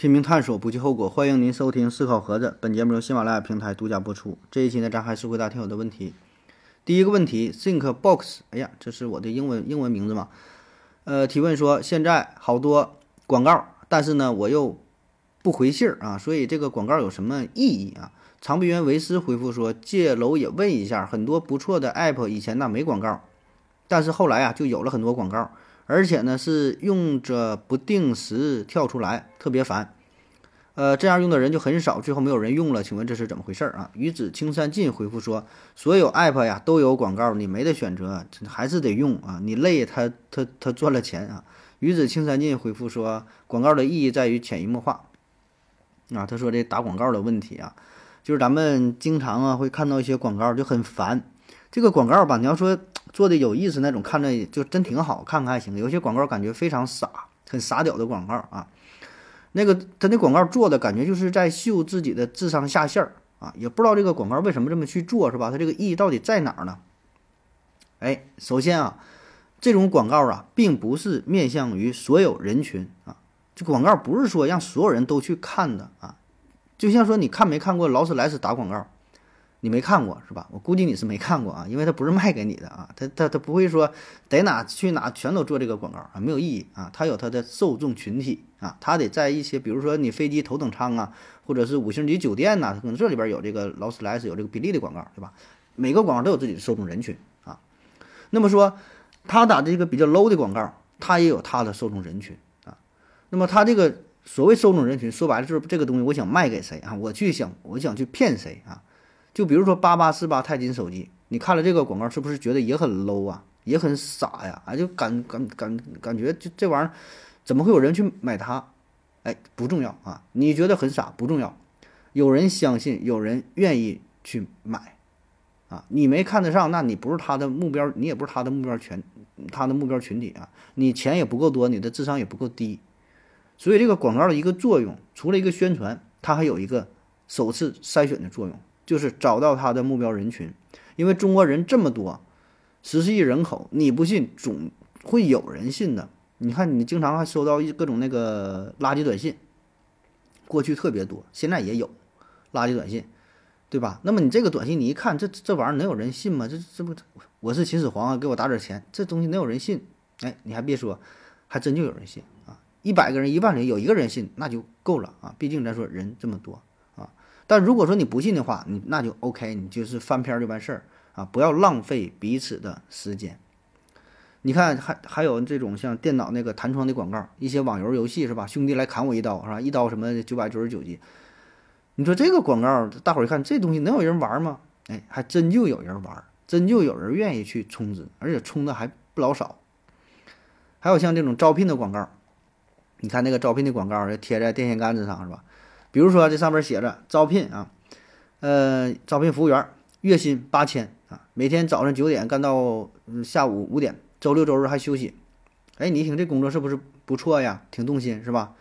拼命探索，不计后果。欢迎您收听《思考盒子》，本节目由喜马拉雅平台独家播出。这一期呢，咱还是回答听友的问题。第一个问题，Think Box，哎呀，这是我的英文英文名字嘛？呃，提问说现在好多广告，但是呢，我又不回信儿啊，所以这个广告有什么意义啊？长臂猿维斯回复说，借楼也问一下，很多不错的 App 以前呢没广告，但是后来啊就有了很多广告，而且呢是用着不定时跳出来，特别烦。呃，这样用的人就很少，最后没有人用了，请问这是怎么回事儿啊？鱼子青山尽回复说，所有 app 呀都有广告，你没得选择，还是得用啊。你累，他他他赚了钱啊。鱼子青山尽回复说，广告的意义在于潜移默化啊。他说这打广告的问题啊，就是咱们经常啊会看到一些广告就很烦。这个广告吧，你要说做的有意思那种，看着就真挺好，看看还行。有些广告感觉非常傻，很傻屌的广告啊。那个他那广告做的感觉就是在秀自己的智商下限儿啊，也不知道这个广告为什么这么去做，是吧？它这个意义到底在哪儿呢？哎，首先啊，这种广告啊，并不是面向于所有人群啊，这广告不是说让所有人都去看的啊，就像说你看没看过劳斯莱斯打广告？你没看过是吧？我估计你是没看过啊，因为它不是卖给你的啊，它它它不会说得哪去哪全都做这个广告啊，没有意义啊。它有它的受众群体啊，它得在一些比如说你飞机头等舱啊，或者是五星级酒店呐，可能这里边有这个劳斯莱斯有这个比利的广告，对吧？每个广告都有自己的受众人群啊。那么说，他打这个比较 low 的广告，他也有他的受众人群啊。那么他这个所谓受众人群，说白了就是这个东西我想卖给谁啊？我去想我想去骗谁啊？就比如说八八四八钛金手机，你看了这个广告，是不是觉得也很 low 啊，也很傻呀？啊，就感感感感觉就这玩意儿，怎么会有人去买它？哎，不重要啊，你觉得很傻不重要，有人相信，有人愿意去买，啊，你没看得上，那你不是他的目标，你也不是他的目标群，他的目标群体啊，你钱也不够多，你的智商也不够低，所以这个广告的一个作用，除了一个宣传，它还有一个首次筛选的作用。就是找到他的目标人群，因为中国人这么多，十四亿人口，你不信总会有人信的。你看，你经常还收到一各种那个垃圾短信，过去特别多，现在也有垃圾短信，对吧？那么你这个短信，你一看，这这玩意儿能有人信吗？这这不，我是秦始皇啊，给我打点钱，这东西能有人信？哎，你还别说，还真就有人信啊！一百个人、一万人有一个人信，那就够了啊！毕竟咱说人这么多。但如果说你不信的话，你那就 OK，你就是翻篇就完事儿啊！不要浪费彼此的时间。你看，还还有这种像电脑那个弹窗的广告，一些网游游戏是吧？兄弟来砍我一刀是吧？一刀什么九百九十九级？你说这个广告，大伙儿一看这东西能有人玩吗？哎，还真就有人玩，真就有人愿意去充值，而且充的还不老少。还有像这种招聘的广告，你看那个招聘的广告要贴在电线杆子上是吧？比如说，这上面写着招聘啊，呃，招聘服务员，月薪八千啊，每天早上九点干到嗯下午五点，周六周日还休息。哎，你一听这工作是不是不错呀？挺动心是吧？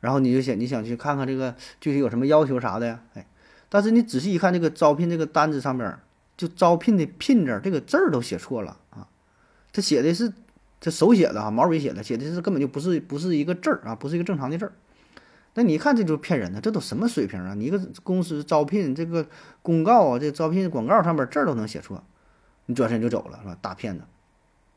然后你就想，你想去看看这个具体有什么要求啥的呀？哎，但是你仔细一看这个招聘这个单子上面，就招聘的聘字这个字儿都写错了啊，他写的是这手写的哈，毛笔写的，写的是根本就不是不是一个字儿啊，不是一个正常的字儿。那你看，这就骗人的，这都什么水平啊？你一个公司招聘这个公告啊，这招聘广告上面字儿都能写错，你转身就走了是吧？大骗子，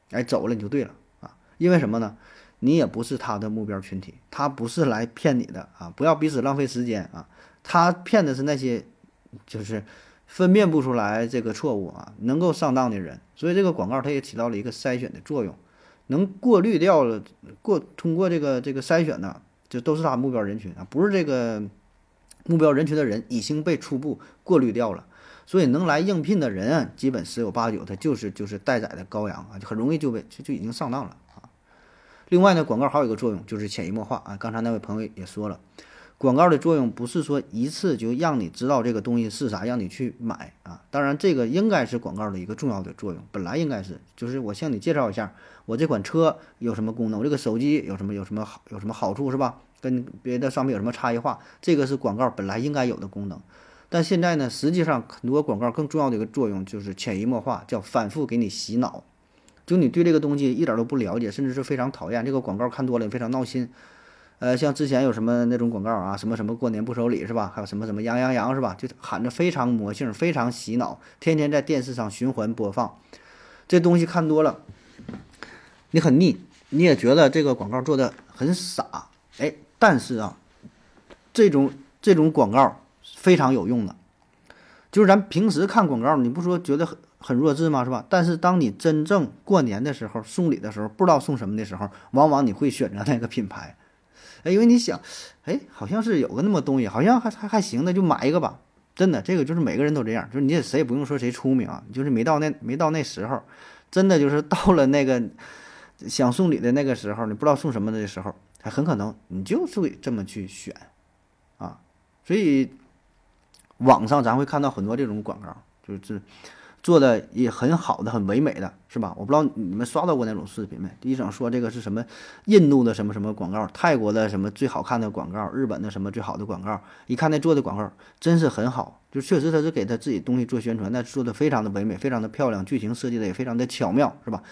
哎，走了你就对了啊！因为什么呢？你也不是他的目标群体，他不是来骗你的啊！不要彼此浪费时间啊！他骗的是那些就是分辨不出来这个错误啊，能够上当的人。所以这个广告它也起到了一个筛选的作用，能过滤掉了过通过这个这个筛选呢。就都是他目标人群啊，不是这个目标人群的人已经被初步过滤掉了，所以能来应聘的人基本十有八九他就是就是待宰的羔羊啊，就很容易就被就就已经上当了啊。另外呢，广告还有一个作用就是潜移默化啊。刚才那位朋友也说了，广告的作用不是说一次就让你知道这个东西是啥，让你去买啊。当然，这个应该是广告的一个重要的作用，本来应该是，就是我向你介绍一下我这款车有什么功能，我这个手机有什么有什么好有什么好处是吧？跟别的商品有什么差异化，这个是广告本来应该有的功能。但现在呢，实际上很多广告更重要的一个作用就是潜移默化，叫反复给你洗脑。就你对这个东西一点都不了解，甚至是非常讨厌这个广告，看多了非常闹心。呃，像之前有什么那种广告啊，什么什么过年不收礼是吧？还有什么什么羊羊羊是吧？就喊着非常魔性，非常洗脑，天天在电视上循环播放。这东西看多了，你很腻，你也觉得这个广告做的很傻。哎，但是啊，这种这种广告。非常有用的，就是咱平时看广告，你不说觉得很很弱智吗？是吧？但是当你真正过年的时候送礼的时候，不知道送什么的时候，往往你会选择那个品牌，哎，因为你想，哎，好像是有个那么东西，好像还还还行，那就买一个吧。真的，这个就是每个人都这样，就是你也谁也不用说谁聪明啊，就是没到那没到那时候，真的就是到了那个想送礼的那个时候，你不知道送什么的时候，还很可能你就是会这么去选啊，所以。网上咱会看到很多这种广告，就是做的也很好的、很唯美的，是吧？我不知道你们刷到过那种视频没？第一种说这个是什么印度的什么什么广告，泰国的什么最好看的广告，日本的什么最好的广告。一看那做的广告真是很好，就确实他是给他自己东西做宣传，那做的非常的唯美，非常的漂亮，剧情设计的也非常的巧妙，是吧？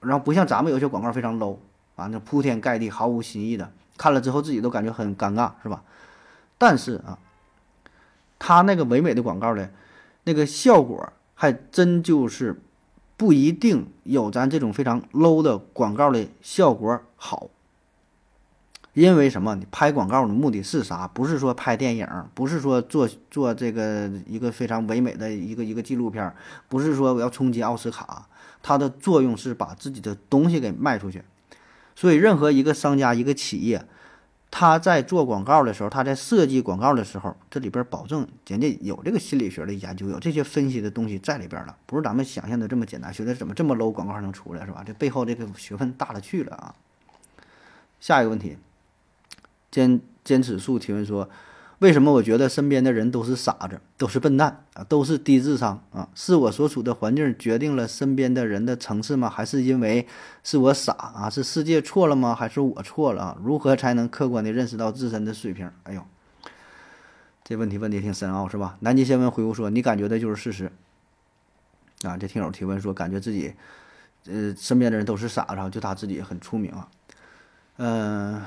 然后不像咱们有些广告非常 low 啊，那铺天盖地毫无新意的，看了之后自己都感觉很尴尬，是吧？但是啊。他那个唯美的广告呢，那个效果还真就是不一定有咱这种非常 low 的广告的效果好。因为什么？你拍广告的目的是啥？不是说拍电影，不是说做做这个一个非常唯美的一个一个纪录片，不是说我要冲击奥斯卡。它的作用是把自己的东西给卖出去。所以，任何一个商家、一个企业。他在做广告的时候，他在设计广告的时候，这里边保证人家有这个心理学的研究，有这些分析的东西在里边了，不是咱们想象的这么简单。觉得怎么这么 low 广告还能出来是吧？这背后这个学问大了去了啊！下一个问题，坚坚持树提问说。为什么我觉得身边的人都是傻子，都是笨蛋啊，都是低智商啊？是我所处的环境决定了身边的人的层次吗？还是因为是我傻啊？是世界错了吗？还是我错了啊？如何才能客观地认识到自身的水平？哎呦，这问题问的挺深奥是吧？南极先问回复说：“你感觉的就是事实。”啊，这听友提问说，感觉自己呃身边的人都是傻子，就他自己很出名啊，嗯。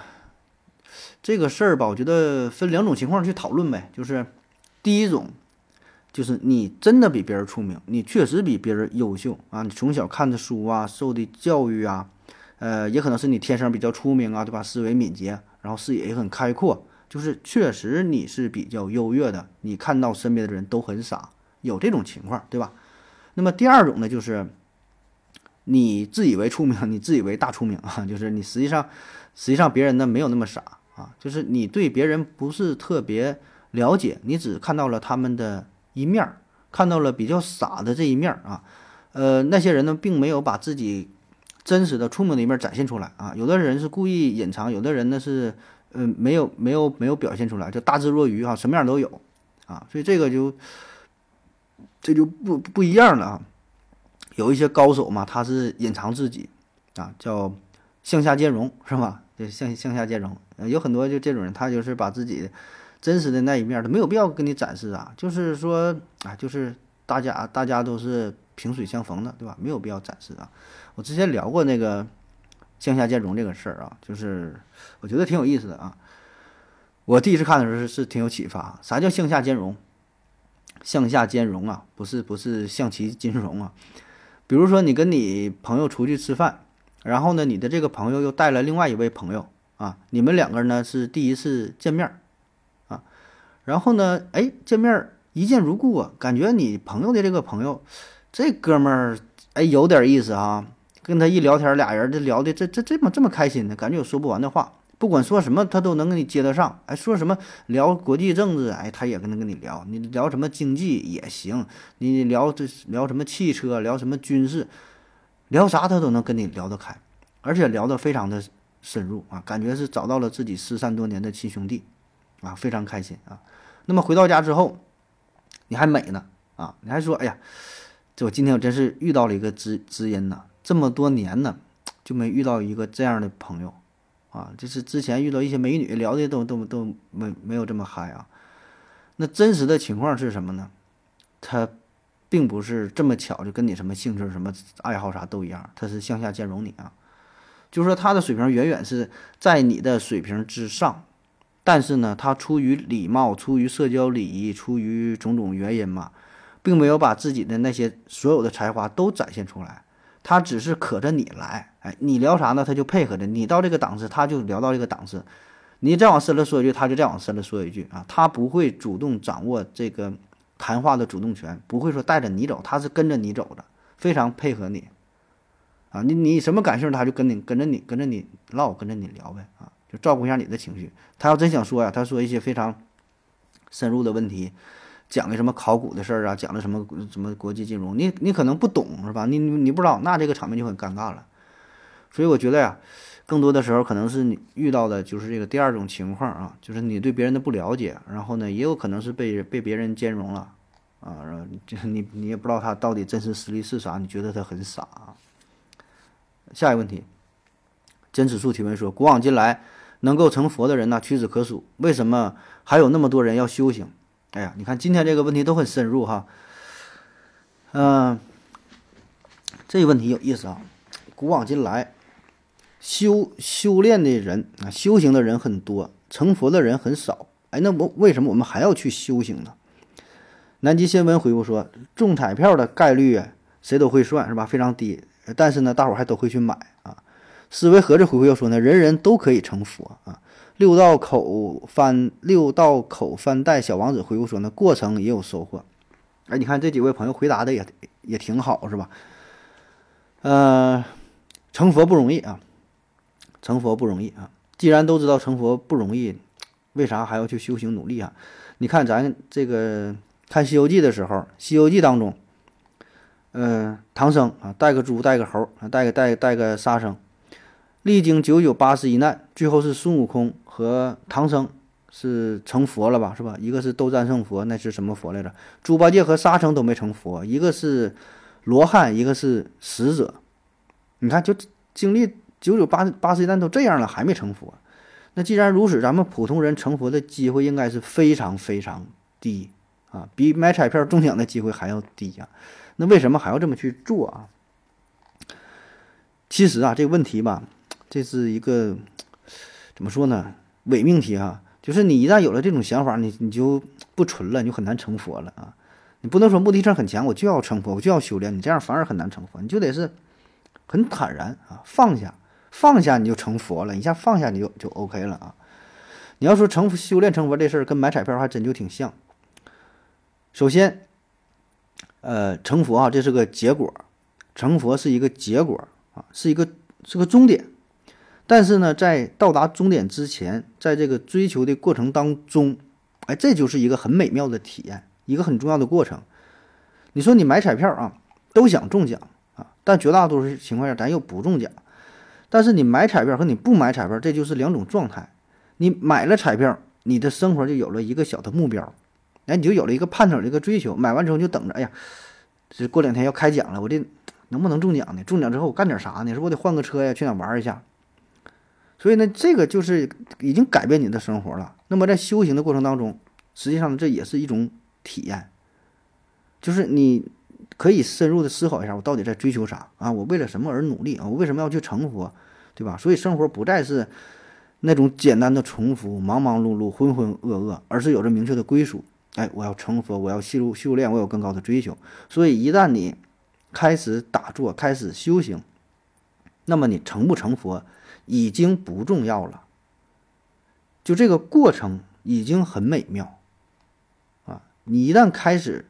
这个事儿吧，我觉得分两种情况去讨论呗。就是第一种，就是你真的比别人出名，你确实比别人优秀啊。你从小看的书啊，受的教育啊，呃，也可能是你天生比较出名啊，对吧？思维敏捷，然后视野也很开阔，就是确实你是比较优越的。你看到身边的人都很傻，有这种情况，对吧？那么第二种呢，就是你自以为出名，你自以为大出名啊，就是你实际上实际上别人呢没有那么傻。啊，就是你对别人不是特别了解，你只看到了他们的一面儿，看到了比较傻的这一面儿啊。呃，那些人呢，并没有把自己真实的、聪明的一面展现出来啊。有的人是故意隐藏，有的人呢是，呃，没有、没有、没有表现出来，就大智若愚啊，什么样都有啊。所以这个就这就不不一样了啊。有一些高手嘛，他是隐藏自己啊，叫向下兼容，是吧？就向向下兼容。有很多就这种人，他就是把自己真实的那一面，他没有必要跟你展示啊。就是说啊，就是大家大家都是萍水相逢的，对吧？没有必要展示啊。我之前聊过那个向下兼容这个事儿啊，就是我觉得挺有意思的啊。我第一次看的时候是是挺有启发。啥叫向下兼容？向下兼容啊，不是不是象棋金融啊。比如说你跟你朋友出去吃饭，然后呢，你的这个朋友又带了另外一位朋友。啊，你们两个人呢是第一次见面，啊，然后呢，哎，见面一见如故啊，感觉你朋友的这个朋友，这哥们儿哎有点意思啊，跟他一聊天，俩人这聊的这这这么这么开心呢，感觉有说不完的话，不管说什么他都能跟你接得上，哎，说什么聊国际政治，哎，他也跟他跟你聊，你聊什么经济也行，你聊这聊什么汽车，聊什么军事，聊啥他都能跟你聊得开，而且聊得非常的。深入啊，感觉是找到了自己失散多年的亲兄弟，啊，非常开心啊。那么回到家之后，你还美呢啊，你还说，哎呀，这我今天我真是遇到了一个知知音呐，这么多年呢就没遇到一个这样的朋友啊，就是之前遇到一些美女聊的都都都没没有这么嗨啊。那真实的情况是什么呢？他并不是这么巧，就跟你什么兴趣、什么爱好啥都一样，他是向下兼容你啊。就是说他的水平远远是在你的水平之上，但是呢，他出于礼貌、出于社交礼仪、出于种种原因嘛，并没有把自己的那些所有的才华都展现出来，他只是可着你来，哎，你聊啥呢？他就配合着你到这个档次，他就聊到这个档次。你再往深了说一句，他就再往深了说一句啊，他不会主动掌握这个谈话的主动权，不会说带着你走，他是跟着你走的，非常配合你，啊，你你什么感兴趣，他就跟你跟着你跟着你唠，跟着你聊呗，啊，就照顾一下你的情绪。他要真想说呀，他说一些非常深入的问题，讲的什么考古的事儿啊，讲的什么什么国际金融，你你可能不懂是吧？你你不知道，那这个场面就很尴尬了。所以我觉得呀。更多的时候，可能是你遇到的就是这个第二种情况啊，就是你对别人的不了解，然后呢，也有可能是被被别人兼容了，啊，然后就是你 你也不知道他到底真实实力是啥，你觉得他很傻。啊下一个问题，真指数提问说：古往今来，能够成佛的人呢屈指可数，为什么还有那么多人要修行？哎呀，你看今天这个问题都很深入哈。嗯，这个问题有意思啊，古往今来。修修炼的人啊，修行的人很多，成佛的人很少。哎，那我为什么我们还要去修行呢？南极新闻回复说，中彩票的概率啊，谁都会算是吧，非常低。但是呢，大伙儿还都会去买啊。思维盒子回复要说呢，人人都可以成佛啊。六道口翻六道口翻带小王子回复说呢，过程也有收获。哎，你看这几位朋友回答的也也挺好是吧？呃，成佛不容易啊。成佛不容易啊！既然都知道成佛不容易，为啥还要去修行努力啊？你看咱这个看《西游记》的时候，《西游记》当中，嗯，唐僧啊，带个猪，带个猴，带个带带个沙僧，历经九九八十一难，最后是孙悟空和唐僧是成佛了吧？是吧？一个是斗战胜佛，那是什么佛来着？猪八戒和沙僧都没成佛，一个是罗汉，一个是使者。你看，就经历。九九八八十一难都这样了，还没成佛，那既然如此，咱们普通人成佛的机会应该是非常非常低啊，比买彩票中奖的机会还要低呀。那为什么还要这么去做啊？其实啊，这个问题吧，这是一个怎么说呢？伪命题哈，就是你一旦有了这种想法，你你就不纯了，你就很难成佛了啊。你不能说目的性很强，我就要成佛，我就要修炼，你这样反而很难成佛，你就得是很坦然啊，放下。放下你就成佛了，一下放下你就就 OK 了啊！你要说成修炼成佛这事儿跟买彩票还真就挺像。首先，呃，成佛啊，这是个结果，成佛是一个结果啊，是一个是个终点。但是呢，在到达终点之前，在这个追求的过程当中，哎，这就是一个很美妙的体验，一个很重要的过程。你说你买彩票啊，都想中奖啊，但绝大多数情况下咱又不中奖。但是你买彩票和你不买彩票，这就是两种状态。你买了彩票，你的生活就有了一个小的目标，哎，你就有了一个盼头，一个追求。买完之后就等着，哎呀，这过两天要开奖了，我这能不能中奖呢？中奖之后我干点啥呢？是我得换个车呀，去哪玩一下。所以呢，这个就是已经改变你的生活了。那么在修行的过程当中，实际上这也是一种体验，就是你。可以深入的思考一下，我到底在追求啥啊？我为了什么而努力啊？我为什么要去成佛，对吧？所以生活不再是那种简单的重复、忙忙碌碌、浑浑噩噩，而是有着明确的归属。哎，我要成佛，我要修修炼，我有更高的追求。所以一旦你开始打坐、开始修行，那么你成不成佛已经不重要了。就这个过程已经很美妙啊！你一旦开始。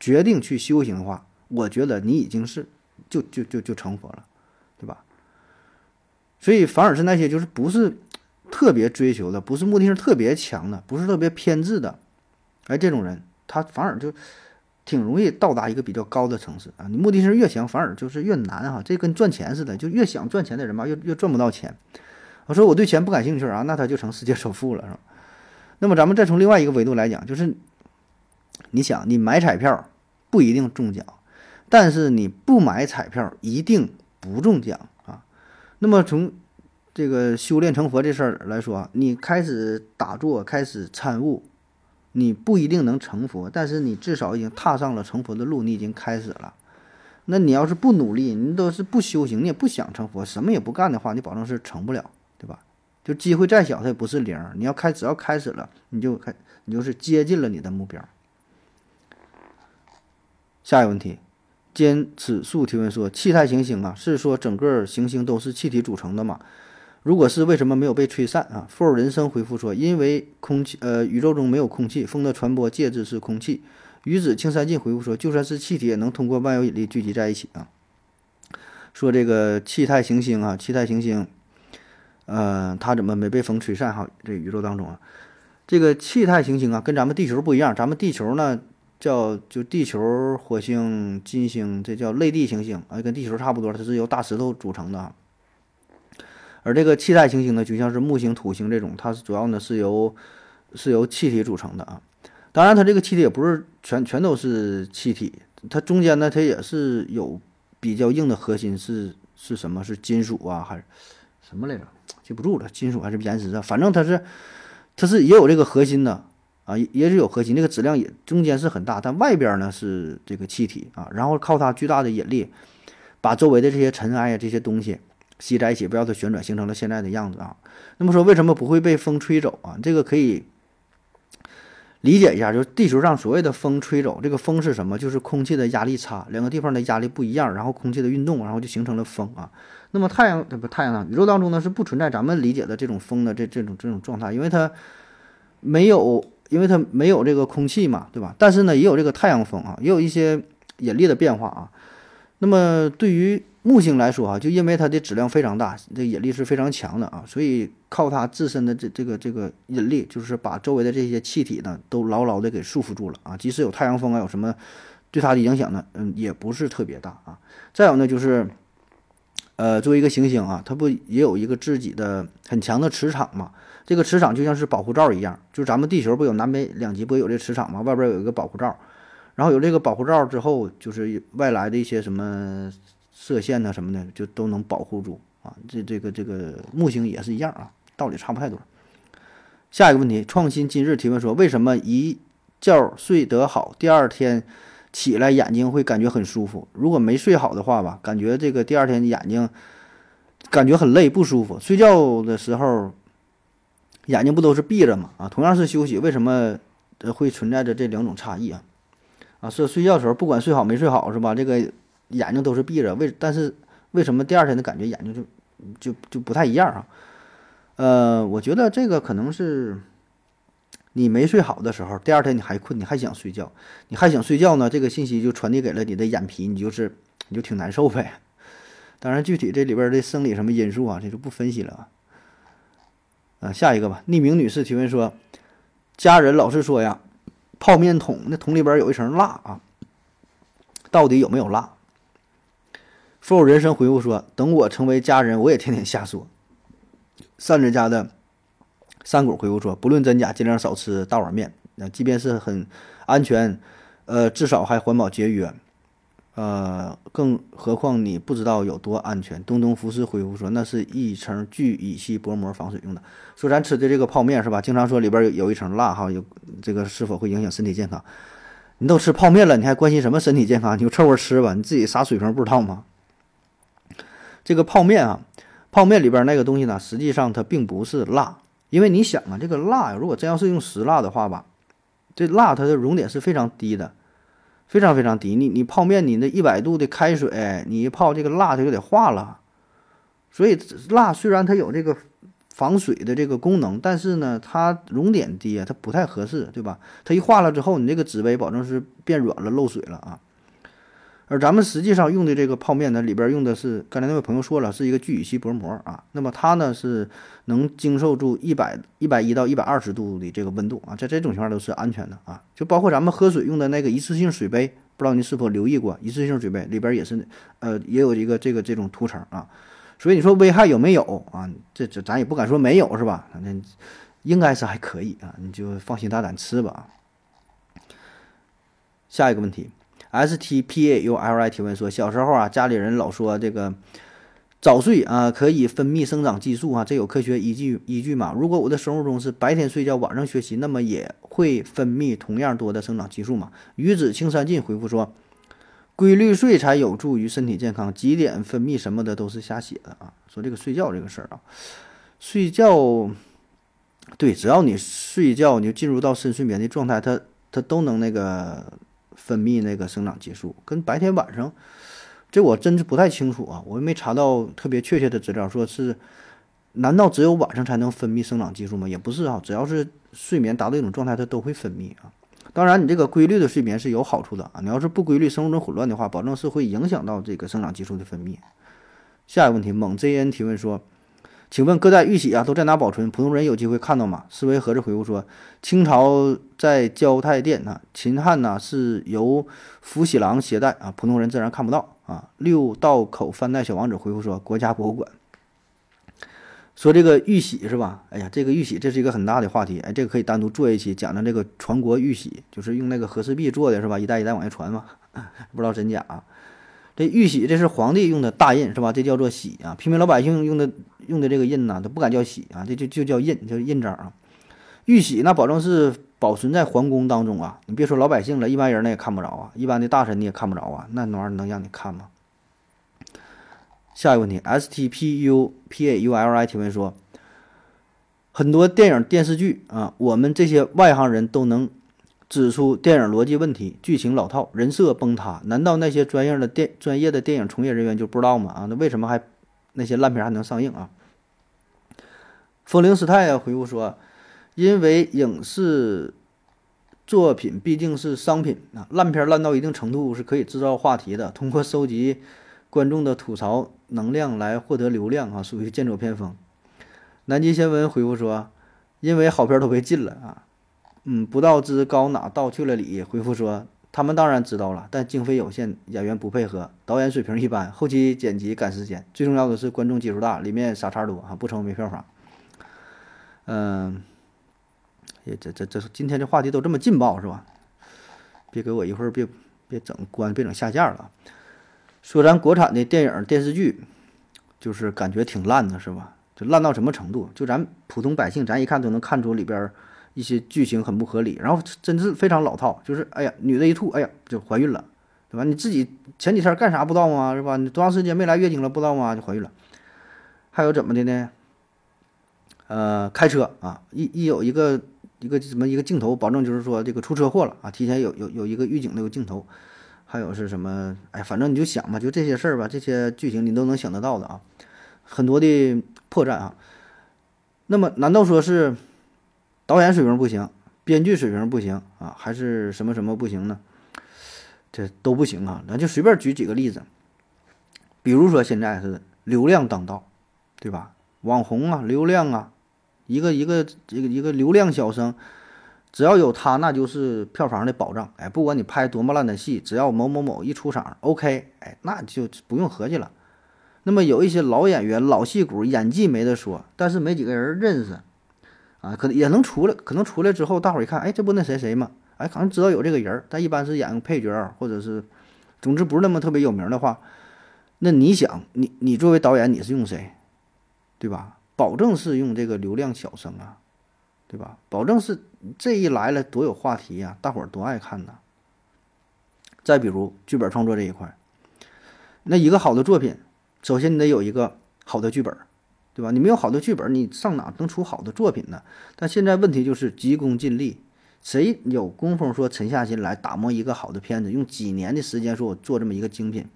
决定去修行的话，我觉得你已经是就就就就成佛了，对吧？所以反而是那些就是不是特别追求的，不是目的性特别强的，不是特别偏执的，哎，这种人他反而就挺容易到达一个比较高的层次啊。你目的性越强，反而就是越难哈。这跟赚钱似的，就越想赚钱的人吧，越越赚不到钱。我说我对钱不感兴趣啊，那他就成世界首富了，是吧？那么咱们再从另外一个维度来讲，就是你想，你买彩票不一定中奖，但是你不买彩票一定不中奖啊。那么从这个修炼成佛这事儿来说，你开始打坐，开始参悟，你不一定能成佛，但是你至少已经踏上了成佛的路，你已经开始了。那你要是不努力，你都是不修行，你也不想成佛，什么也不干的话，你保证是成不了，对吧？就机会再小，它也不是零。你要开，只要开始了，你就开，你就是接近了你的目标。下一个问题，坚此树提问说：气态行星啊，是说整个行星都是气体组成的吗？如果是，为什么没有被吹散啊？富人生回复说：因为空气，呃，宇宙中没有空气，风的传播介质是空气。鱼子青山尽回复说：就算是气体，也能通过万有引力聚集在一起啊。说这个气态行星啊，气态行星，呃，它怎么没被风吹散？哈，这宇宙当中啊，这个气态行星啊，跟咱们地球不一样。咱们地球呢，叫就地球、火星、金星，这叫类地行星啊，跟地球差不多，它是由大石头组成的。而这个气态行星呢，就像是木星、土星这种，它是主要呢是由是由气体组成的啊。当然，它这个气体也不是全全都是气体，它中间呢，它也是有比较硬的核心，是是什么？是金属啊，还是什么来着？记不住了，金属还是岩石啊？反正它是它是也有这个核心的啊，也是有核心，这个质量也中间是很大，但外边呢是这个气体啊，然后靠它巨大的引力，把周围的这些尘埃啊这些东西。吸在一起，不要它旋转，形成了现在的样子啊。那么说，为什么不会被风吹走啊？这个可以理解一下，就是地球上所谓的风吹走，这个风是什么？就是空气的压力差，两个地方的压力不一样，然后空气的运动，然后就形成了风啊。那么太阳，不太阳呢？宇宙当中呢是不存在咱们理解的这种风的这这种这种状态，因为它没有，因为它没有这个空气嘛，对吧？但是呢，也有这个太阳风啊，也有一些引力的变化啊。那么对于木星来说啊，就因为它的质量非常大，这引力是非常强的啊，所以靠它自身的这这个这个引力，就是把周围的这些气体呢都牢牢的给束缚住了啊。即使有太阳风啊，有什么对它的影响呢？嗯，也不是特别大啊。再有呢，就是呃，作为一个行星啊，它不也有一个自己的很强的磁场嘛？这个磁场就像是保护罩一样，就是咱们地球不有南北两极不有这磁场吗？外边有一个保护罩，然后有这个保护罩之后，就是外来的一些什么。射线呐什么的就都能保护住啊，这这个这个木星也是一样啊，道理差不太多。下一个问题，创新今日提问说，为什么一觉睡得好，第二天起来眼睛会感觉很舒服？如果没睡好的话吧，感觉这个第二天眼睛感觉很累不舒服。睡觉的时候眼睛不都是闭着吗？啊，同样是休息，为什么会存在着这两种差异啊？啊，所以睡觉的时候不管睡好没睡好是吧？这个。眼睛都是闭着，为但是为什么第二天的感觉眼睛就就就不太一样啊？呃，我觉得这个可能是你没睡好的时候，第二天你还困，你还想睡觉，你还想睡觉呢，这个信息就传递给了你的眼皮，你就是你就挺难受呗。当然，具体这里边的生理什么因素啊，这就不分析了。啊下一个吧，匿名女士提问说，家人老是说呀，泡面桶那桶里边有一层蜡啊，到底有没有蜡？富有人生回复说：“等我成为家人，我也天天瞎说。”善子家的山谷回复说：“不论真假，尽量少吃大碗面。那即便是很安全，呃，至少还环保节约。呃，更何况你不知道有多安全。”东东服饰回复说：“那是一层聚乙烯薄膜防水用的。”说咱吃的这个泡面是吧？经常说里边有有一层蜡哈，有这个是否会影响身体健康？你都吃泡面了，你还关心什么身体健康？你就凑合吃吧，你自己啥水平不知道吗？这个泡面啊，泡面里边那个东西呢，实际上它并不是蜡，因为你想啊，这个蜡，如果真要是用石蜡的话吧，这蜡它的熔点是非常低的，非常非常低。你你泡面，你那一百度的开水，你一泡这个蜡它就得化了。所以蜡虽然它有这个防水的这个功能，但是呢，它熔点低啊，它不太合适，对吧？它一化了之后，你这个纸杯保证是变软了、漏水了啊。而咱们实际上用的这个泡面呢，里边用的是刚才那位朋友说了，是一个聚乙烯薄膜啊。那么它呢是能经受住一百一百一到一百二十度的这个温度啊，在这种情况都是安全的啊。就包括咱们喝水用的那个一次性水杯，不知道您是否留意过，一次性水杯里边也是呃也有一个这个这种涂层啊。所以你说危害有没有啊？这这咱也不敢说没有是吧？反正应该是还可以啊，你就放心大胆吃吧。下一个问题，S T P A U L I 提问说，小时候啊，家里人老说这个早睡啊可以分泌生长激素啊，这有科学依据依据吗？如果我的生物钟是白天睡觉，晚上学习，那么也会分泌同样多的生长激素吗？鱼子青山尽回复说，规律睡才有助于身体健康，几点分泌什么的都是瞎写的啊。说这个睡觉这个事儿啊，睡觉，对，只要你睡觉，你就进入到深睡眠的状态，它它都能那个。分泌那个生长激素，跟白天晚上，这我真是不太清楚啊，我也没查到特别确切的资料，说是，难道只有晚上才能分泌生长激素吗？也不是啊，只要是睡眠达到一种状态，它都会分泌啊。当然，你这个规律的睡眠是有好处的啊，你要是不规律，生物钟混乱的话，保证是会影响到这个生长激素的分泌。下一个问题，猛 zn 提问说。请问各代玉玺啊都在哪保存？普通人有机会看到吗？思维盒子回复说，清朝在交泰殿啊，秦汉呢是由福喜郎携带啊，普通人自然看不到啊。六道口翻袋小王子回复说，国家博物馆。说这个玉玺是吧？哎呀，这个玉玺这是一个很大的话题，哎，这个可以单独做一期讲讲这个传国玉玺，就是用那个和氏璧做的是吧？一代一代往下传嘛，不知道真假。啊这玉玺这是皇帝用的大印是吧？这叫做玺啊，平民老百姓用的。用的这个印呢，都不敢叫玺啊，这就就叫印，叫印章啊。玉玺那保证是保存在皇宫当中啊，你别说老百姓了，一般人那也看不着啊，一般的大臣你也看不着啊，那玩意儿能让你看吗？下一个问题，S T P U P A U L I 提问说，很多电影电视剧啊，我们这些外行人都能指出电影逻辑问题、剧情老套、人设崩塌，难道那些专业的电专业的电影从业人员就不知道吗？啊，那为什么还那些烂片还能上映啊？风铃师太啊回复说：“因为影视作品毕竟是商品啊，烂片烂到一定程度是可以制造话题的，通过收集观众的吐槽能量来获得流量啊，属于剑走偏锋。”南极仙文回复说：“因为好片都被禁了啊，嗯，不道之高哪道去了里。”回复说：“他们当然知道了，但经费有限，演员不配合，导演水平一般，后期剪辑赶时间，最重要的是观众基数大，里面傻叉多啊，不成没票房。”嗯，也这这这今天这话题都这么劲爆是吧？别给我一会儿别别整关别整下架了。说咱国产的电影电视剧，就是感觉挺烂的是吧？就烂到什么程度？就咱普通百姓，咱一看都能看出里边一些剧情很不合理，然后真是非常老套。就是哎呀，女的一吐，哎呀就怀孕了，对吧？你自己前几天干啥不知道吗？是吧？你多长时间没来月经了不知道吗？就怀孕了。还有怎么的呢？呃，开车啊，一一有一个一个什么一个镜头，保证就是说这个出车祸了啊，提前有有有一个预警那个镜头，还有是什么？哎，反正你就想吧，就这些事儿吧，这些剧情你都能想得到的啊，很多的破绽啊。那么，难道说是导演水平不行，编剧水平不行啊，还是什么什么不行呢？这都不行啊，咱就随便举几个例子，比如说现在是流量当道，对吧？网红啊，流量啊。一个一个这个一个流量小生，只要有他，那就是票房的保障。哎，不管你拍多么烂的戏，只要某某某一出场，OK，哎，那就不用合计了。那么有一些老演员、老戏骨，演技没得说，但是没几个人认识，啊，可能也能出来。可能出来之后，大伙儿一看，哎，这不那谁谁吗？哎，好像知道有这个人，但一般是演个配角，或者是，总之不是那么特别有名的话，那你想，你你作为导演，你是用谁，对吧？保证是用这个流量小生啊，对吧？保证是这一来了多有话题呀，大伙儿多爱看呐。再比如剧本创作这一块，那一个好的作品，首先你得有一个好的剧本，对吧？你没有好的剧本，你上哪能出好的作品呢？但现在问题就是急功近利，谁有功夫说沉下心来打磨一个好的片子，用几年的时间说我做这么一个精品，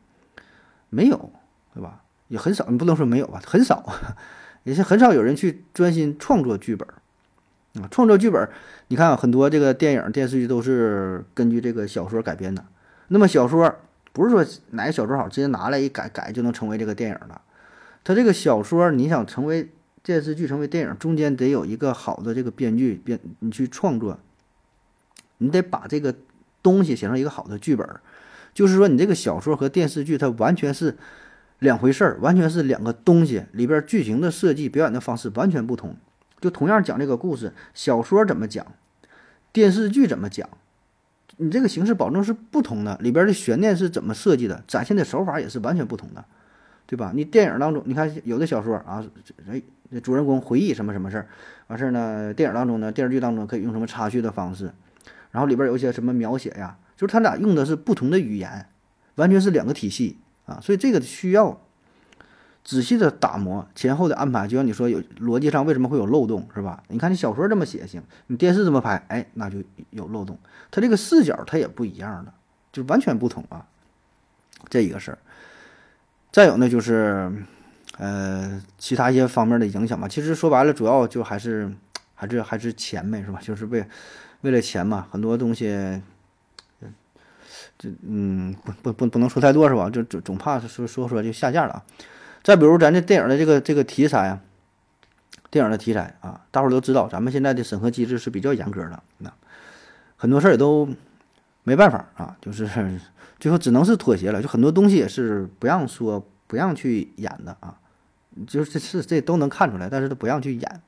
没有，对吧？也很少，你不能说没有吧，很少。也是很少有人去专心创作剧本，啊，创作剧本，你看很多这个电影电视剧都是根据这个小说改编的。那么小说不是说哪个小说好，直接拿来一改改就能成为这个电影了。它这个小说你想成为电视剧、成为电影，中间得有一个好的这个编剧编，你去创作，你得把这个东西写成一个好的剧本。就是说，你这个小说和电视剧它完全是。两回事儿，完全是两个东西，里边剧情的设计、表演的方式完全不同。就同样讲这个故事，小说怎么讲，电视剧怎么讲，你这个形式保证是不同的，里边的悬念是怎么设计的，展现的手法也是完全不同的，对吧？你电影当中，你看有的小说啊，哎，主人公回忆什么什么事儿，完事儿呢，电影当中呢，电视剧当中可以用什么插叙的方式，然后里边有一些什么描写呀，就是他俩用的是不同的语言，完全是两个体系啊，所以这个需要。仔细的打磨前后的安排，就像你说有逻辑上为什么会有漏洞，是吧？你看你小说这么写行，你电视这么拍，哎，那就有漏洞。它这个视角它也不一样的，就完全不同啊，这一个事儿。再有呢，就是呃其他一些方面的影响吧。其实说白了，主要就还是还是还是钱呗，是吧？就是为为了钱嘛，很多东西，这嗯不不不不能说太多是吧？就总总怕说说说就下架了啊。再比如咱这电影的这个这个题材啊，电影的题材啊，大伙都知道，咱们现在的审核机制是比较严格的，那很多事儿也都没办法啊，就是最后只能是妥协了，就很多东西也是不让说、不让去演的啊，就是是这都能看出来，但是他不让去演，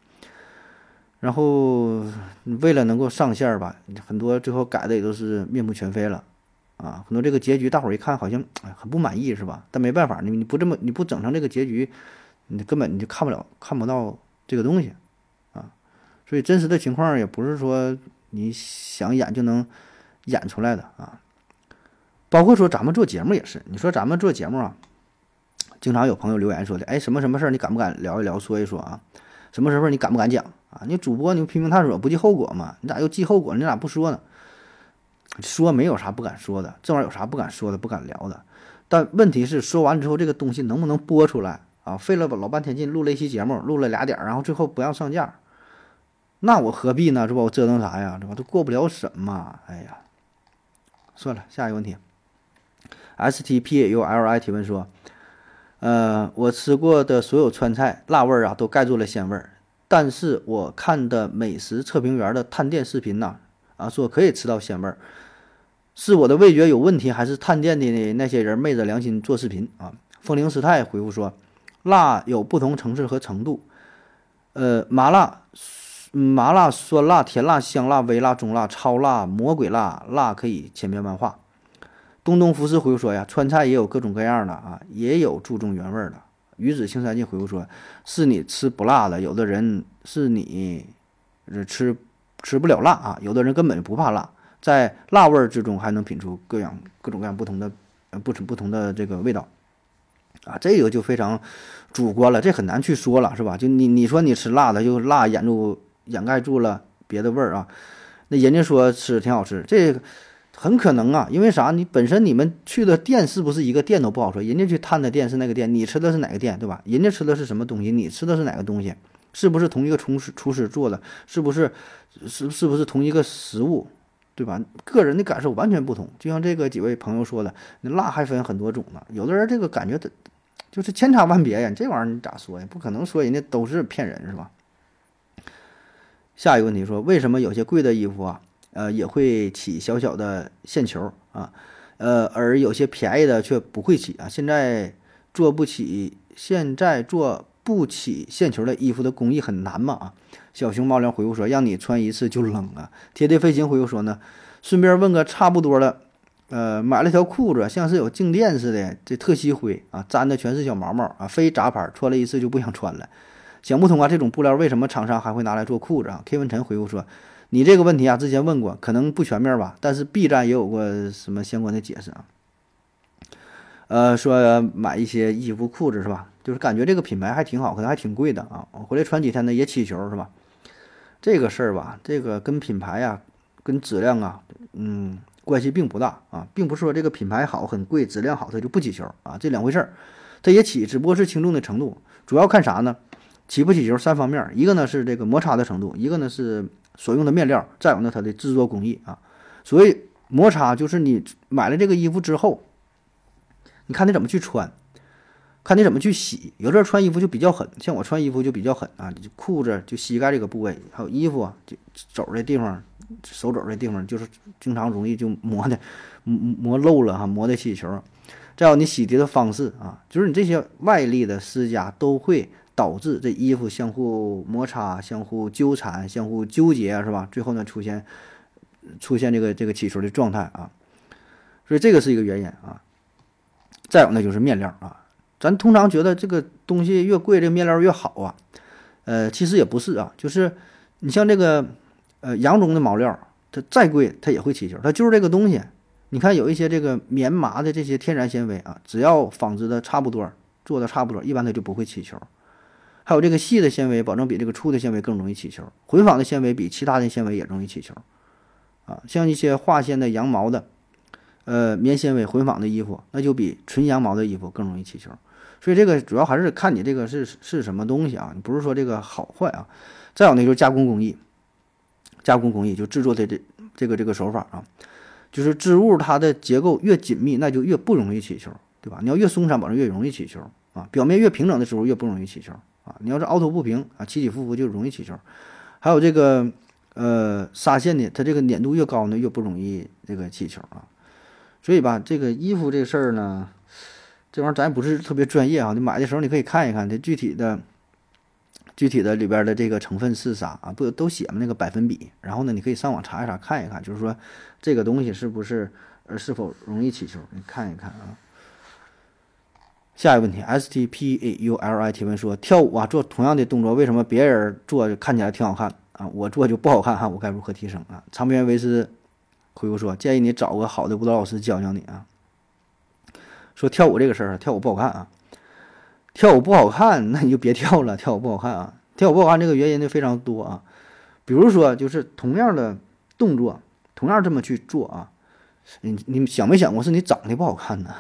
然后为了能够上线吧，很多最后改的也都是面目全非了。啊，很多这个结局，大伙儿一看好像很不满意，是吧？但没办法，你你不这么你不整成这个结局，你根本你就看不了看不到这个东西，啊，所以真实的情况也不是说你想演就能演出来的啊。包括说咱们做节目也是，你说咱们做节目啊，经常有朋友留言说的，哎，什么什么事儿你敢不敢聊一聊说一说啊？什么时候你敢不敢讲啊？你主播你拼命探索不计后果嘛？你咋又计后果？你咋不说呢？说没有啥不敢说的，这玩意儿有啥不敢说的、不敢聊的？但问题是，说完之后这个东西能不能播出来啊？费了老半天劲录了一期节目，录了俩点儿，然后最后不让上架，那我何必呢？是吧？我折腾啥呀？是吧？都过不了审嘛？哎呀，算了，下一个问题。S T P U L I 提问说：呃，我吃过的所有川菜辣味儿啊，都盖住了鲜味儿，但是我看的美食测评员的探店视频呢？啊，说可以吃到鲜味儿，是我的味觉有问题，还是探店的那些人昧着良心做视频啊？风铃师太回复说，辣有不同层次和程度，呃，麻辣、麻辣、酸辣、甜辣、香辣、微辣、中辣、超辣、魔鬼辣，辣可以千变万化。东东服饰回复说呀，川菜也有各种各样的啊，也有注重原味的。鱼子青山镜回复说，是你吃不辣的，有的人是你吃。吃不了辣啊，有的人根本就不怕辣，在辣味儿之中还能品出各样各种各样不同的呃不不同的这个味道啊，这个就非常主观了，这很难去说了，是吧？就你你说你吃辣的，就辣掩住掩盖住了别的味儿啊，那人家说吃挺好吃，这个很可能啊，因为啥？你本身你们去的店是不是一个店都不好说，人家去探的店是那个店，你吃的是哪个店，对吧？人家吃的是什么东西，你吃的是哪个东西？是不是同一个厨师厨师做的？是不是是是不是同一个食物，对吧？个人的感受完全不同。就像这个几位朋友说的，那辣还分很多种呢。有的人这个感觉的，就是千差万别呀。这玩意儿你咋说呀？不可能说人家都是骗人，是吧？下一个问题说，为什么有些贵的衣服啊，呃，也会起小小的线球啊，呃，而有些便宜的却不会起啊？现在做不起，现在做。不起线球的衣服的工艺很难嘛啊？小熊猫粮回复说：“让你穿一次就冷啊。”贴贴飞行回复说呢：“顺便问个差不多的，呃，买了条裤子，像是有静电似的，这特吸灰啊，粘的全是小毛毛啊，非杂牌，穿了一次就不想穿了。想不通啊，这种布料为什么厂商还会拿来做裤子啊？”K 文晨回复说：“你这个问题啊，之前问过，可能不全面吧，但是 B 站也有过什么相关的解释啊。呃，说买一些衣服裤子是吧？”就是感觉这个品牌还挺好，可能还挺贵的啊！我回来穿几天呢也起球是吧？这个事儿吧，这个跟品牌呀、跟质量啊，嗯，关系并不大啊，并不是说这个品牌好很贵，质量好它就不起球啊，这两回事儿。它也起，只不过是轻重的程度，主要看啥呢？起不起球三方面，一个呢是这个摩擦的程度，一个呢是所用的面料，再有呢它的制作工艺啊。所以摩擦就是你买了这个衣服之后，你看你怎么去穿。看你怎么去洗，有的人穿衣服就比较狠，像我穿衣服就比较狠啊，裤子就膝盖这个部位，还有衣服啊，就肘这地方，手肘这地方，就是经常容易就磨的 磨磨漏了哈，磨的起球。再有你洗涤的方式啊，就是你这些外力的施加都会导致这衣服相互摩擦、相互纠缠、相互纠结，是吧？最后呢，出现出现这个这个起球的状态啊，所以这个是一个原因啊。再有呢，就是面料啊，咱通常觉得这个东西越贵，这个面料越好啊，呃，其实也不是啊，就是你像这个呃羊绒的毛料，它再贵它也会起球，它就是这个东西。你看有一些这个棉麻的这些天然纤维啊，只要纺织的差不多，做的差不多，一般它就不会起球。还有这个细的纤维，保证比这个粗的纤维更容易起球。混纺的纤维比其他的纤维也容易起球，啊，像一些化纤的、羊毛的，呃，棉纤维混纺的衣服，那就比纯羊毛的衣服更容易起球。所以这个主要还是看你这个是是什么东西啊，你不是说这个好坏啊。再有呢，就是加工工艺，加工工艺就制作的这这个这个手法啊，就是织物它的结构越紧密，那就越不容易起球，对吧？你要越松散，保证越容易起球啊。表面越平整的时候，越不容易起球。啊，你要是凹凸不平啊，起起伏伏就容易起球。还有这个呃纱线呢，它这个粘度越高呢，越不容易这个起球啊。所以吧，这个衣服这事儿呢，这玩意儿咱也不是特别专业啊。你买的时候你可以看一看它具体的、具体的里边的这个成分是啥啊？不都写吗？那个百分比。然后呢，你可以上网查一查，看一看，就是说这个东西是不是呃是否容易起球？你看一看啊。下一个问题，S T P A U L I 提问说：跳舞啊，做同样的动作，为什么别人做看起来挺好看啊，我做就不好看哈？我该如何提升啊？长边维斯回复说：建议你找个好的舞蹈老师教教你啊。说跳舞这个事儿，跳舞不好看啊，跳舞不好看，那你就别跳了。跳舞不好看啊，跳舞不好看这个原因呢非常多啊。比如说，就是同样的动作，同样这么去做啊，你你想没想过是你长得不好看呢？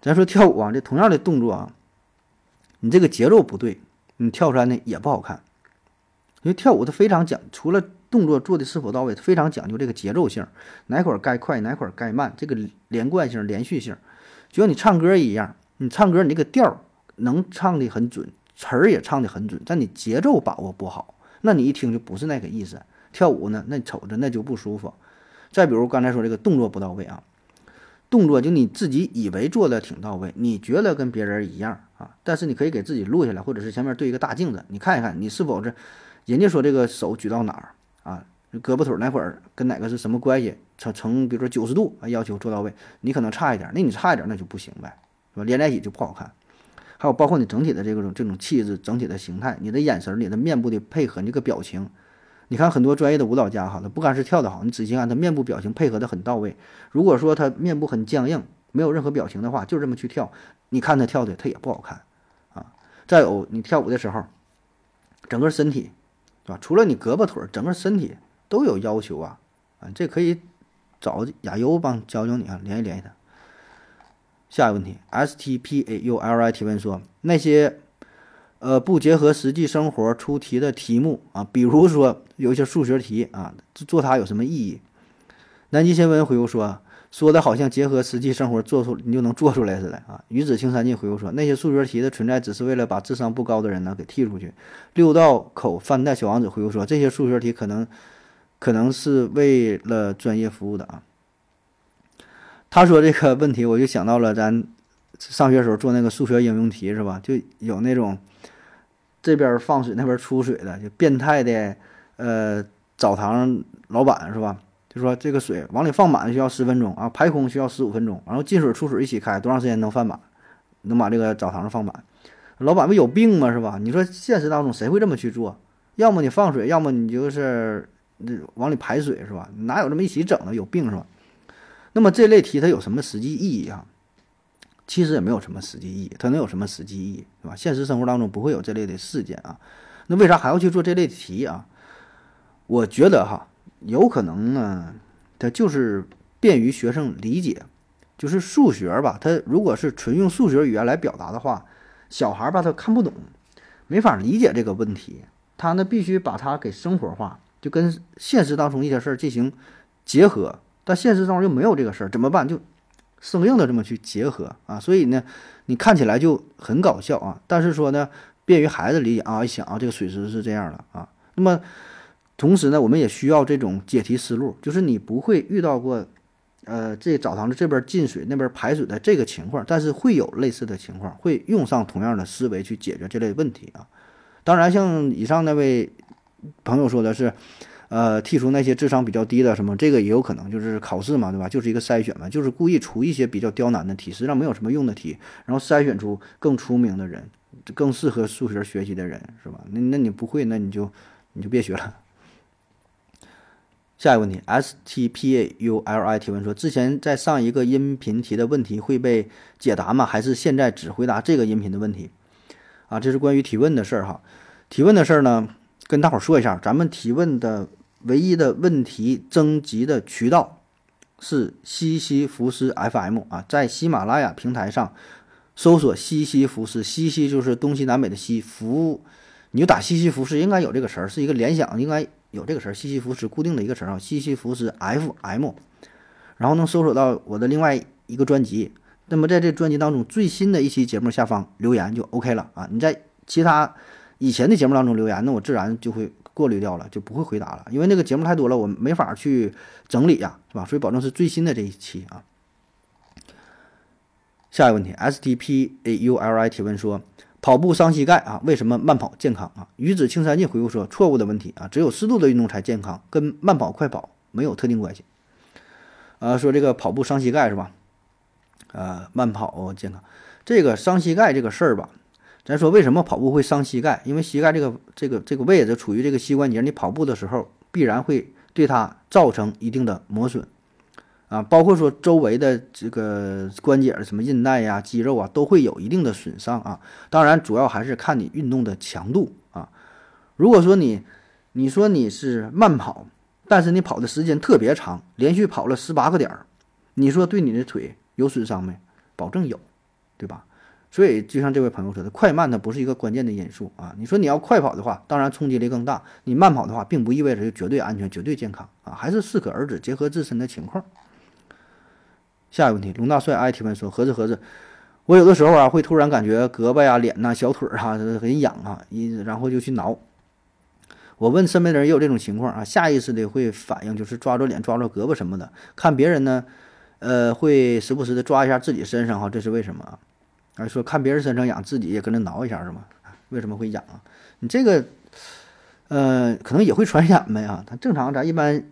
咱说跳舞啊，这同样的动作啊，你这个节奏不对，你跳出来呢也不好看。因为跳舞它非常讲，除了动作做的是否到位，非常讲究这个节奏性，哪块儿该快，哪块儿该慢，这个连贯性、连续性，就像你唱歌一样，你唱歌你这个调能唱的很准，词儿也唱的很准，但你节奏把握不好，那你一听就不是那个意思。跳舞呢，那瞅着那就不舒服。再比如刚才说这个动作不到位啊。动作就你自己以为做的挺到位，你觉得跟别人一样啊，但是你可以给自己录下来，或者是前面对一个大镜子，你看一看你是否是，人家说这个手举到哪儿啊，胳膊腿哪块儿跟哪个是什么关系，成成比如说九十度啊，要求做到位，你可能差一点，那你差一点那就不行呗，是吧？连在一起就不好看。还有包括你整体的这种这种气质、整体的形态、你的眼神、你的面部的配合、你这个表情。你看很多专业的舞蹈家哈，他不光是跳得好，你仔细看他面部表情配合的很到位。如果说他面部很僵硬，没有任何表情的话，就这么去跳，你看他跳的他也不好看啊。再有你跳舞的时候，整个身体，对吧？除了你胳膊腿，整个身体都有要求啊啊！这可以找亚优帮教教你啊，联系联系他。下一个问题，S T P A U L I 提问说那些。呃，不结合实际生活出题的题目啊，比如说有一些数学题啊，做它有什么意义？南极新闻回复说，说的好像结合实际生活做出你就能做出来似的啊。鱼子青山尽回复说，那些数学题的存在只是为了把智商不高的人呢给剔出去。六道口饭袋小王子回复说，这些数学题可能可能是为了专业服务的啊。他说这个问题，我就想到了咱上学时候做那个数学应用题是吧？就有那种。这边放水，那边出水的，就变态的，呃，澡堂老板是吧？就说这个水往里放满需要十分钟啊，排空需要十五分钟，然后进水出水一起开，多长时间能放满？能把这个澡堂放满？老板不有病吗？是吧？你说现实当中谁会这么去做？要么你放水，要么你就是往里排水是吧？哪有这么一起整的？有病是吧？那么这类题它有什么实际意义啊？其实也没有什么实际意义，它能有什么实际意义，对吧？现实生活当中不会有这类的事件啊，那为啥还要去做这类题啊？我觉得哈，有可能呢，它就是便于学生理解，就是数学吧，它如果是纯用数学语言来表达的话，小孩吧他看不懂，没法理解这个问题，他呢必须把它给生活化，就跟现实当中一些事儿进行结合，但现实中又没有这个事儿，怎么办？就。生硬的这么去结合啊，所以呢，你看起来就很搞笑啊。但是说呢，便于孩子理解啊，一想啊，这个水池是这样的啊。那么同时呢，我们也需要这种解题思路，就是你不会遇到过，呃，这澡堂子这边进水，那边排水的这个情况，但是会有类似的情况，会用上同样的思维去解决这类问题啊。当然，像以上那位朋友说的是，呃，剔除那些智商比较低的什么，这个也有可能就是考试嘛，对吧？就是一个筛选嘛，就是故意出一些比较刁难的题，实际上没有什么用的题，然后筛选出更出名的人，更适合数学学习的人，是吧？那那你不会，那你就你就别学了。下一个问题，S T P A U L I 提问说，之前在上一个音频提的问题会被解答吗？还是现在只回答这个音频的问题？啊，这是关于提问的事儿哈。提问的事儿呢，跟大伙儿说一下，咱们提问的唯一的问题征集的渠道是西西弗斯 FM 啊，在喜马拉雅平台上搜索西西弗斯，西西就是东西南北的西，福你就打西西弗斯，应该有这个词儿，是一个联想，应该。有这个词儿，西西弗斯固定的一个词儿啊，西西弗斯 FM，然后能搜索到我的另外一个专辑。那么在这专辑当中最新的一期节目下方留言就 OK 了啊。你在其他以前的节目当中留言，那我自然就会过滤掉了，就不会回答了，因为那个节目太多了，我没法去整理呀，是吧？所以保证是最新的这一期啊。下一个问题，S T P A U L I 提问说。跑步伤膝盖啊？为什么慢跑健康啊？鱼子青山净回复说：错误的问题啊！只有适度的运动才健康，跟慢跑快跑没有特定关系。呃，说这个跑步伤膝盖是吧？呃，慢跑健康，这个伤膝盖这个事儿吧，咱说为什么跑步会伤膝盖？因为膝盖这个这个这个位置处于这个膝关节，你跑步的时候必然会对它造成一定的磨损。啊，包括说周围的这个关节什么韧带呀、肌肉啊，都会有一定的损伤啊。当然，主要还是看你运动的强度啊。如果说你，你说你是慢跑，但是你跑的时间特别长，连续跑了十八个点儿，你说对你的腿有损伤没？保证有，对吧？所以就像这位朋友说的，快慢呢不是一个关键的因素啊。你说你要快跑的话，当然冲击力更大；你慢跑的话，并不意味着就绝对安全、绝对健康啊，还是适可而止，结合自身的情况。下一个问题，龙大帅爱提问说：“何子何子，我有的时候啊会突然感觉胳膊呀、脸呐、小腿儿哈很痒啊，一然后就去挠。我问身边的人也有这种情况啊，下意识的会反应就是抓住脸、抓住胳膊什么的。看别人呢，呃，会时不时的抓一下自己身上哈，这是为什么啊？而说看别人身上痒，自己也跟着挠一下是吗？为什么会痒啊？你这个，呃，可能也会传染呗啊。它正常咱一般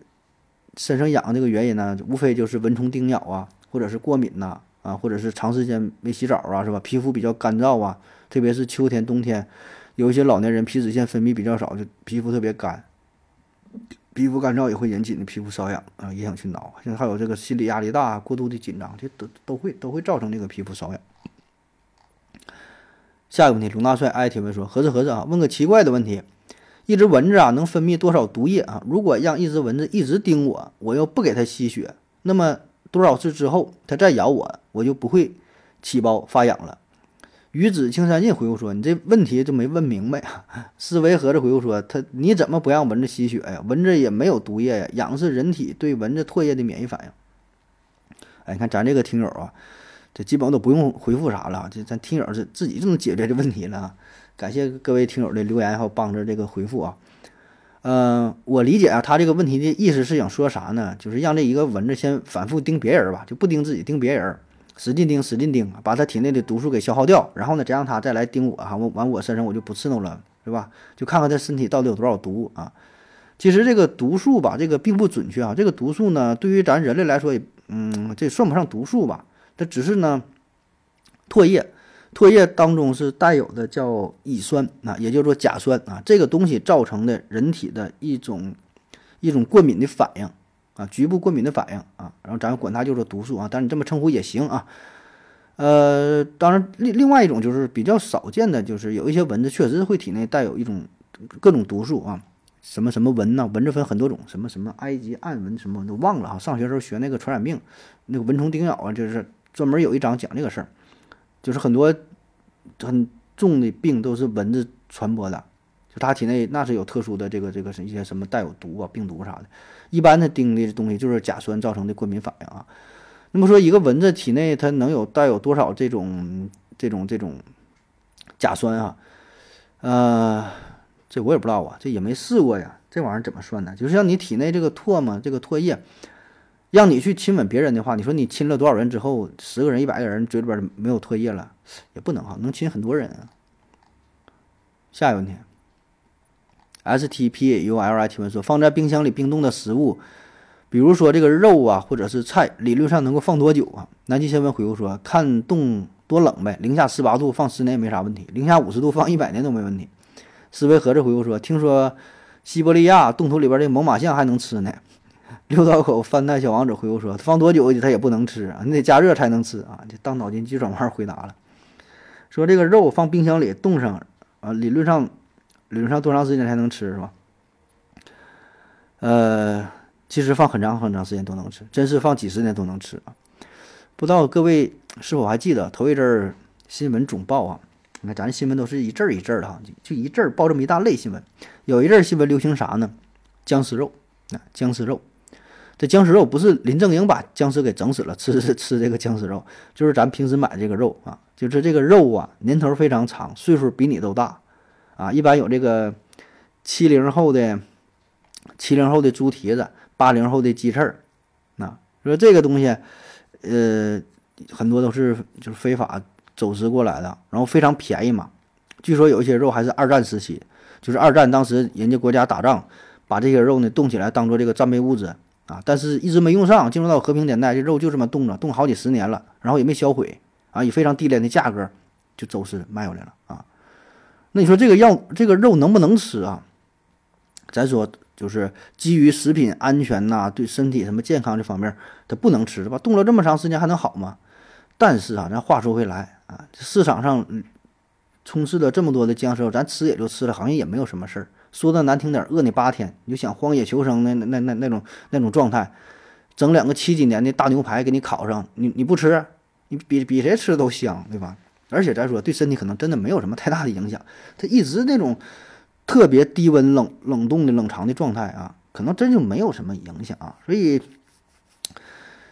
身上痒这个原因呢，无非就是蚊虫叮咬啊。”或者是过敏呐，啊，或者是长时间没洗澡啊，是吧？皮肤比较干燥啊，特别是秋天、冬天，有一些老年人皮脂腺分泌比较少，就皮肤特别干，皮肤干燥也会引起的皮肤瘙痒啊，也想去挠。现在还有这个心理压力大、过度的紧张，这都都会都会造成这个皮肤瘙痒。下一个问题，龙大帅爱提问说：合着合着啊，问个奇怪的问题，一只蚊子啊能分泌多少毒液啊？如果让一只蚊子一直叮我，我又不给它吸血，那么？多少次之后，它再咬我，我就不会起包发痒了。鱼子青山尽回复说：“你这问题就没问明白。”思维盒子回复说：“他你怎么不让蚊子吸血呀？蚊子也没有毒液呀，痒是人体对蚊子唾液的免疫反应。”哎，你看咱这个听友啊，这基本都不用回复啥了，这咱听友是自己就能解决这问题了。感谢各位听友的留言还有帮着这个回复啊。嗯，我理解啊，他这个问题的意思是想说啥呢？就是让这一个蚊子先反复叮别人吧，就不叮自己，叮别人，使劲叮，使劲叮，把他体内的毒素给消耗掉，然后呢，再让他再来叮我哈，我完我身上我就不刺挠了，是吧？就看看他身体到底有多少毒啊。其实这个毒素吧，这个并不准确啊。这个毒素呢，对于咱人类来说，也嗯，这算不上毒素吧？它只是呢，唾液。唾液当中是带有的叫乙酸啊，也叫做甲酸啊，这个东西造成的人体的一种一种过敏的反应啊，局部过敏的反应啊，然后咱管它叫做毒素啊，但你这么称呼也行啊。呃，当然另另外一种就是比较少见的，就是有一些蚊子确实会体内带有一种各种毒素啊，什么什么蚊呐，蚊子分很多种，什么什么埃及暗蚊什么都忘了哈，上学时候学那个传染病，那个蚊虫叮咬啊，就是专门有一章讲这个事儿。就是很多很重的病都是蚊子传播的，就它体内那是有特殊的这个这个是一些什么带有毒啊病毒啥的，一般它叮的东西就是甲酸造成的过敏反应啊。那么说一个蚊子体内它能有带有多少这种这种这种甲酸啊？呃，这我也不知道啊，这也没试过呀。这玩意儿怎么算呢？就是像你体内这个唾沫这个唾液，让你去亲吻别人的话，你说你亲了多少人之后，十个人、一百个人嘴里边没有唾液了，也不能哈，能亲很多人啊。下一个问题，S T P U L I 提问说，放在冰箱里冰冻的食物，比如说这个肉啊，或者是菜，理论上能够放多久啊？南极新闻回复说，看冻多冷呗，零下十八度放十年也没啥问题，零下五十度放一百年都没问题。思维盒子回复说，听说西伯利亚冻土里边的猛犸象还能吃呢。六道口翻蛋小王子回复说，放多久它也不能吃啊，你得加热才能吃啊。就当脑筋急转弯回答了，说这个肉放冰箱里冻上。啊，理论上，理论上多长时间才能吃是吧？呃，其实放很长很长时间都能吃，真是放几十年都能吃啊！不知道各位是否还记得头一阵儿新闻总报啊？你看咱新闻都是一阵儿一阵儿的哈，就一阵儿报这么一大类新闻。有一阵儿新闻流行啥呢？僵尸肉啊，僵尸肉。这僵尸肉不是林正英把僵尸给整死了，吃 吃这个僵尸肉，就是咱平时买这个肉啊。就是这个肉啊，年头非常长，岁数比你都大，啊，一般有这个七零后的七零后的猪蹄子，八零后的鸡翅儿，那说这个东西，呃，很多都是就是非法走私过来的，然后非常便宜嘛。据说有一些肉还是二战时期，就是二战当时人家国家打仗，把这些肉呢冻起来当做这个战备物资啊，但是一直没用上，进入到和平年代，这肉就这么冻着，冻好几十年了，然后也没销毁。啊，以非常低廉的价格就走私卖过来了啊！那你说这个药这个肉能不能吃啊？咱说就是基于食品安全呐，对身体什么健康这方面，它不能吃是吧？冻了这么长时间还能好吗？但是啊，咱话说回来啊，市场上充斥了这么多的僵尸肉，咱吃也就吃了，好像也没有什么事儿。说的难听点，饿你八天，你就想荒野求生那那那那种那种状态，整两个七几年的大牛排给你烤上，你你不吃？你比比谁吃都香，对吧？而且咱说对身体可能真的没有什么太大的影响。它一直那种特别低温冷冷冻的冷藏的状态啊，可能真就没有什么影响啊。所以，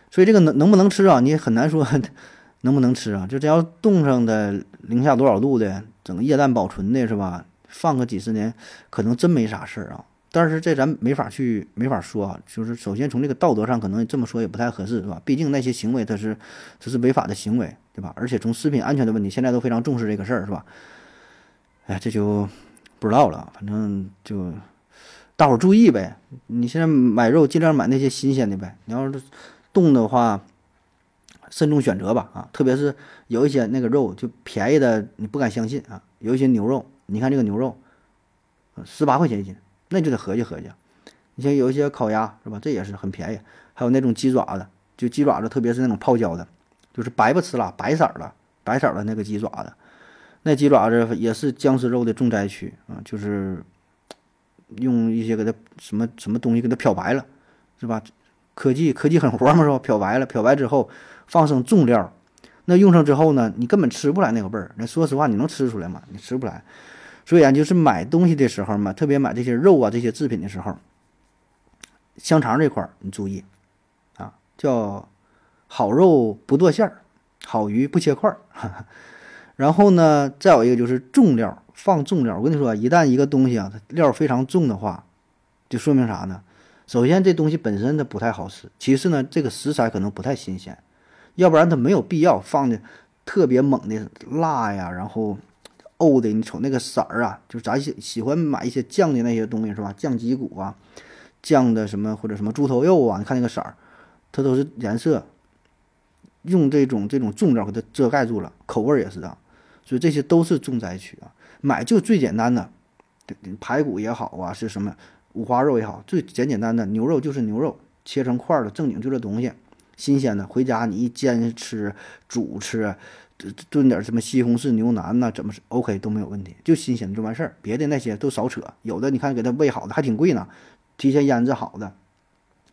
所以这个能能不能吃啊？你很难说 能不能吃啊。就这要冻上的零下多少度的，整个液氮保存的是吧？放个几十年，可能真没啥事儿啊。但是这咱没法去没法说啊，就是首先从这个道德上可能这么说也不太合适，是吧？毕竟那些行为它是这是违法的行为，对吧？而且从食品安全的问题，现在都非常重视这个事儿，是吧？哎，这就不知道了，反正就大伙儿注意呗。你现在买肉尽量买那些新鲜的呗。你要是冻的话，慎重选择吧啊！特别是有一些那个肉就便宜的，你不敢相信啊。有一些牛肉，你看这个牛肉，十八块钱一斤。那就得合计合计，你像有一些烤鸭是吧？这也是很便宜。还有那种鸡爪子，就鸡爪子，特别是那种泡椒的，就是白不吃了，白色的，白色的那个鸡爪子，那鸡爪子也是僵尸肉的重灾区啊！就是用一些给它什么什么东西给它漂白了，是吧？科技科技狠活嘛，是吧？漂白了，漂白之后放上重料，那用上之后呢，你根本吃不来那个味儿。那说实话，你能吃出来吗？你吃不来。所以啊，就是买东西的时候嘛，特别买这些肉啊、这些制品的时候，香肠这块儿你注意啊，叫好肉不剁馅儿，好鱼不切块儿。然后呢，再有一个就是重料，放重料。我跟你说，一旦一个东西啊，它料非常重的话，就说明啥呢？首先这东西本身它不太好吃，其次呢，这个食材可能不太新鲜，要不然它没有必要放的特别猛的辣呀，然后。欧的，你瞅那个色儿啊，就是咱喜喜欢买一些酱的那些东西是吧？酱脊骨啊，酱的什么或者什么猪头肉啊，你看那个色儿，它都是颜色，用这种这种重料给它遮盖住了，口味也是啊，所以这些都是重灾区啊。买就最简单的，排骨也好啊，是什么五花肉也好，最简简单的牛肉就是牛肉，切成块儿的，正经就这东西，新鲜的，回家你一煎吃，煮吃。炖点什么西红柿牛腩呐，怎么 OK 都没有问题，就新鲜的就完事儿，别的那些都少扯。有的你看给他喂好的还挺贵呢，提前腌制好的，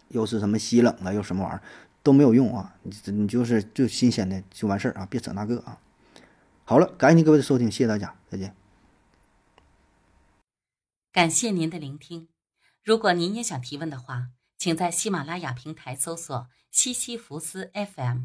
又是什么西冷的，又什么玩意儿都没有用啊！你你就是就新鲜的就完事儿啊，别扯那个啊。好了，感谢您各位的收听，谢谢大家，再见。感谢您的聆听。如果您也想提问的话，请在喜马拉雅平台搜索西西弗斯 FM。